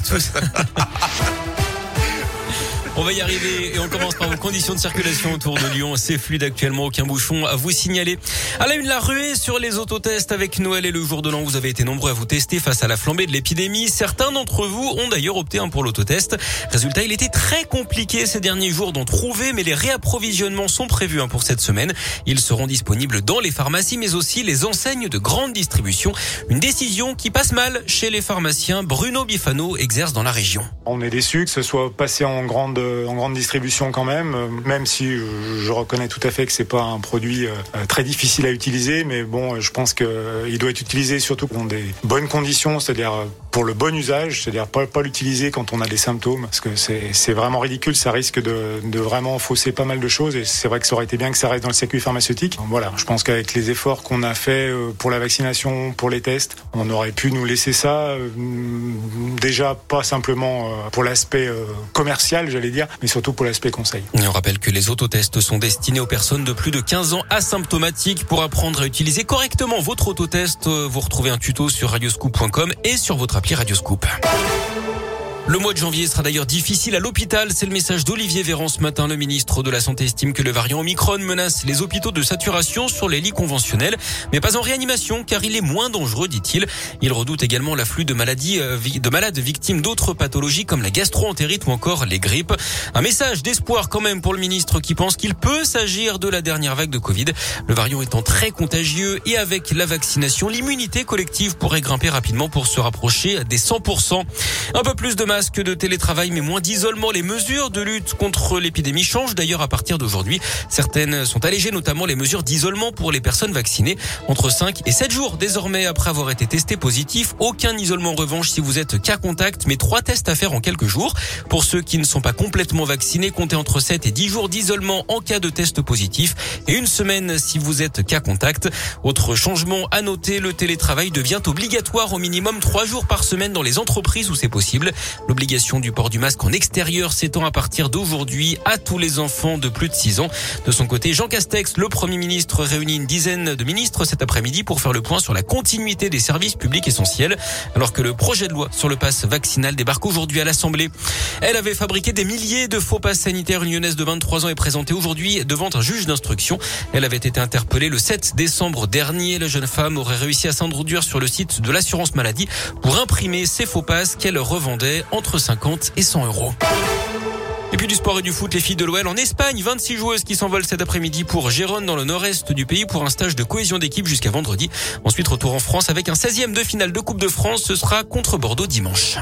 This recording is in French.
à tous. On va y arriver et on commence par vos conditions de circulation autour de Lyon. C'est fluide actuellement, aucun bouchon à vous signaler. À la une, la ruée sur les autotests avec Noël et le jour de l'an. Vous avez été nombreux à vous tester face à la flambée de l'épidémie. Certains d'entre vous ont d'ailleurs opté pour l'autotest. Résultat, il était très compliqué ces derniers jours d'en trouver, mais les réapprovisionnements sont prévus hein, pour cette semaine. Ils seront disponibles dans les pharmacies, mais aussi les enseignes de grande distribution. Une décision qui passe mal chez les pharmaciens. Bruno Bifano exerce dans la région. On est déçu que ce soit passé en grande en grande distribution quand même, euh, même si je reconnais tout à fait que c'est pas un produit euh, très difficile à utiliser, mais bon, je pense qu'il doit être utilisé surtout dans des bonnes conditions, c'est-à-dire pour le bon usage, c'est-à-dire pas, l'utiliser quand on a des symptômes, parce que c'est vraiment ridicule, ça risque de, de, vraiment fausser pas mal de choses, et c'est vrai que ça aurait été bien que ça reste dans le circuit pharmaceutique. Voilà, je pense qu'avec les efforts qu'on a fait euh, pour la vaccination, pour les tests, on aurait pu nous laisser ça, déjà pas simplement pour l'aspect commercial, j'allais dire, mais surtout pour l'aspect conseil. on rappelle que les autotests sont destinés aux personnes de plus de 15 ans asymptomatiques. Pour apprendre à utiliser correctement votre autotest, euh, vous retrouvez un tuto sur radioscoop.com et sur votre appli Radioscoop. Le mois de janvier sera d'ailleurs difficile à l'hôpital. C'est le message d'Olivier Véran ce matin. Le ministre de la Santé estime que le variant Omicron menace les hôpitaux de saturation sur les lits conventionnels, mais pas en réanimation car il est moins dangereux, dit-il. Il redoute également l'afflux de maladies, euh, de malades victimes d'autres pathologies comme la gastro-entérite ou encore les grippes. Un message d'espoir quand même pour le ministre qui pense qu'il peut s'agir de la dernière vague de Covid. Le variant étant très contagieux et avec la vaccination, l'immunité collective pourrait grimper rapidement pour se rapprocher des 100%. Un peu plus de masques de télétravail, mais moins d'isolement. Les mesures de lutte contre l'épidémie changent d'ailleurs à partir d'aujourd'hui. Certaines sont allégées, notamment les mesures d'isolement pour les personnes vaccinées. Entre 5 et 7 jours désormais après avoir été testé positif. Aucun isolement en revanche si vous êtes cas contact, mais trois tests à faire en quelques jours. Pour ceux qui ne sont pas complètement vaccinés, comptez entre 7 et 10 jours d'isolement en cas de test positif et une semaine si vous êtes cas contact. Autre changement à noter, le télétravail devient obligatoire au minimum 3 jours par semaine dans les entreprises où c'est possible. L'obligation du port du masque en extérieur s'étend à partir d'aujourd'hui à tous les enfants de plus de 6 ans. De son côté, Jean Castex, le Premier ministre, réunit une dizaine de ministres cet après-midi pour faire le point sur la continuité des services publics essentiels, alors que le projet de loi sur le pass vaccinal débarque aujourd'hui à l'Assemblée. Elle avait fabriqué des milliers de faux passes sanitaires. Une lyonnaise de 23 ans est présentée aujourd'hui devant un juge d'instruction. Elle avait été interpellée le 7 décembre dernier. La jeune femme aurait réussi à s'introduire sur le site de l'assurance maladie pour imprimer ses faux passes qu'elle revendait entre 50 et 100 euros. Et puis du sport et du foot, les filles de l'OL en Espagne, 26 joueuses qui s'envolent cet après-midi pour Gérone dans le nord-est du pays pour un stage de cohésion d'équipe jusqu'à vendredi. Ensuite, retour en France avec un 16e de finale de Coupe de France. Ce sera contre Bordeaux dimanche.